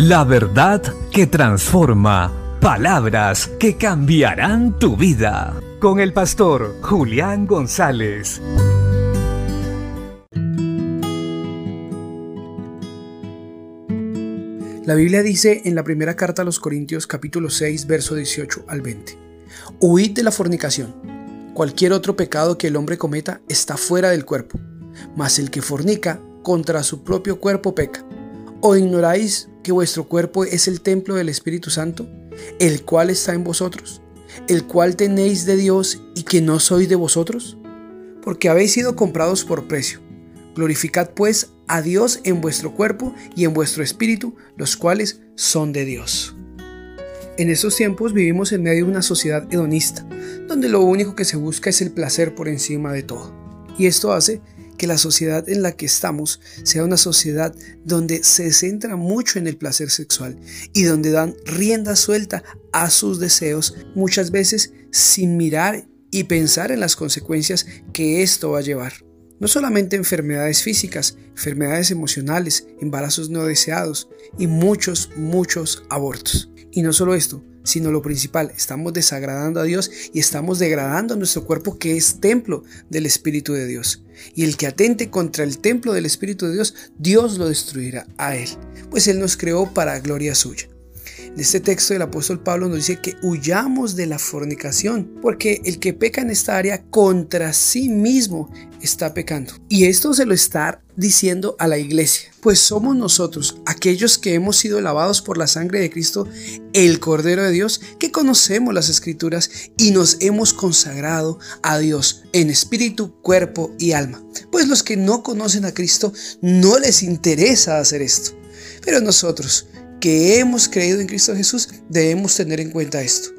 La verdad que transforma. Palabras que cambiarán tu vida. Con el pastor Julián González. La Biblia dice en la primera carta a los Corintios capítulo 6 verso 18 al 20. Huid de la fornicación. Cualquier otro pecado que el hombre cometa está fuera del cuerpo, mas el que fornica contra su propio cuerpo peca. ¿O ignoráis que vuestro cuerpo es el templo del Espíritu Santo, el cual está en vosotros, el cual tenéis de Dios y que no sois de vosotros? Porque habéis sido comprados por precio. Glorificad pues a Dios en vuestro cuerpo y en vuestro espíritu, los cuales son de Dios. En estos tiempos vivimos en medio de una sociedad hedonista, donde lo único que se busca es el placer por encima de todo. Y esto hace que la sociedad en la que estamos sea una sociedad donde se centra mucho en el placer sexual y donde dan rienda suelta a sus deseos, muchas veces sin mirar y pensar en las consecuencias que esto va a llevar. No solamente enfermedades físicas, enfermedades emocionales, embarazos no deseados y muchos, muchos abortos. Y no solo esto, sino lo principal, estamos desagradando a Dios y estamos degradando nuestro cuerpo que es templo del Espíritu de Dios. Y el que atente contra el templo del Espíritu de Dios, Dios lo destruirá a él, pues Él nos creó para gloria suya. En este texto el apóstol Pablo nos dice que huyamos de la fornicación, porque el que peca en esta área contra sí mismo está pecando. Y esto se lo está diciendo a la iglesia, pues somos nosotros, aquellos que hemos sido lavados por la sangre de Cristo, el Cordero de Dios, que conocemos las escrituras y nos hemos consagrado a Dios en espíritu, cuerpo y alma. Pues los que no conocen a Cristo no les interesa hacer esto. Pero nosotros, que hemos creído en Cristo Jesús, debemos tener en cuenta esto.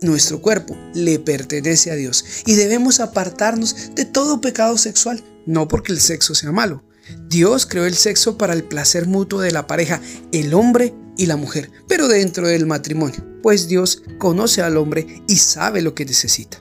Nuestro cuerpo le pertenece a Dios y debemos apartarnos de todo pecado sexual, no porque el sexo sea malo. Dios creó el sexo para el placer mutuo de la pareja, el hombre y la mujer, pero dentro del matrimonio, pues Dios conoce al hombre y sabe lo que necesita.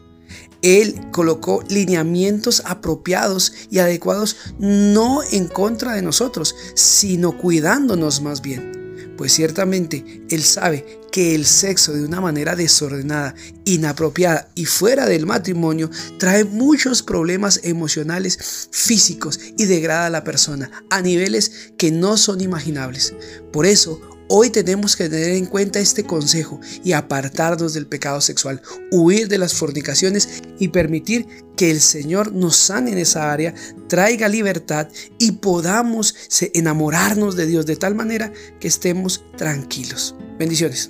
Él colocó lineamientos apropiados y adecuados no en contra de nosotros, sino cuidándonos más bien pues ciertamente Él sabe que el sexo de una manera desordenada, inapropiada y fuera del matrimonio trae muchos problemas emocionales, físicos y degrada a la persona a niveles que no son imaginables. Por eso, Hoy tenemos que tener en cuenta este consejo y apartarnos del pecado sexual, huir de las fornicaciones y permitir que el Señor nos sane en esa área, traiga libertad y podamos enamorarnos de Dios de tal manera que estemos tranquilos. Bendiciones.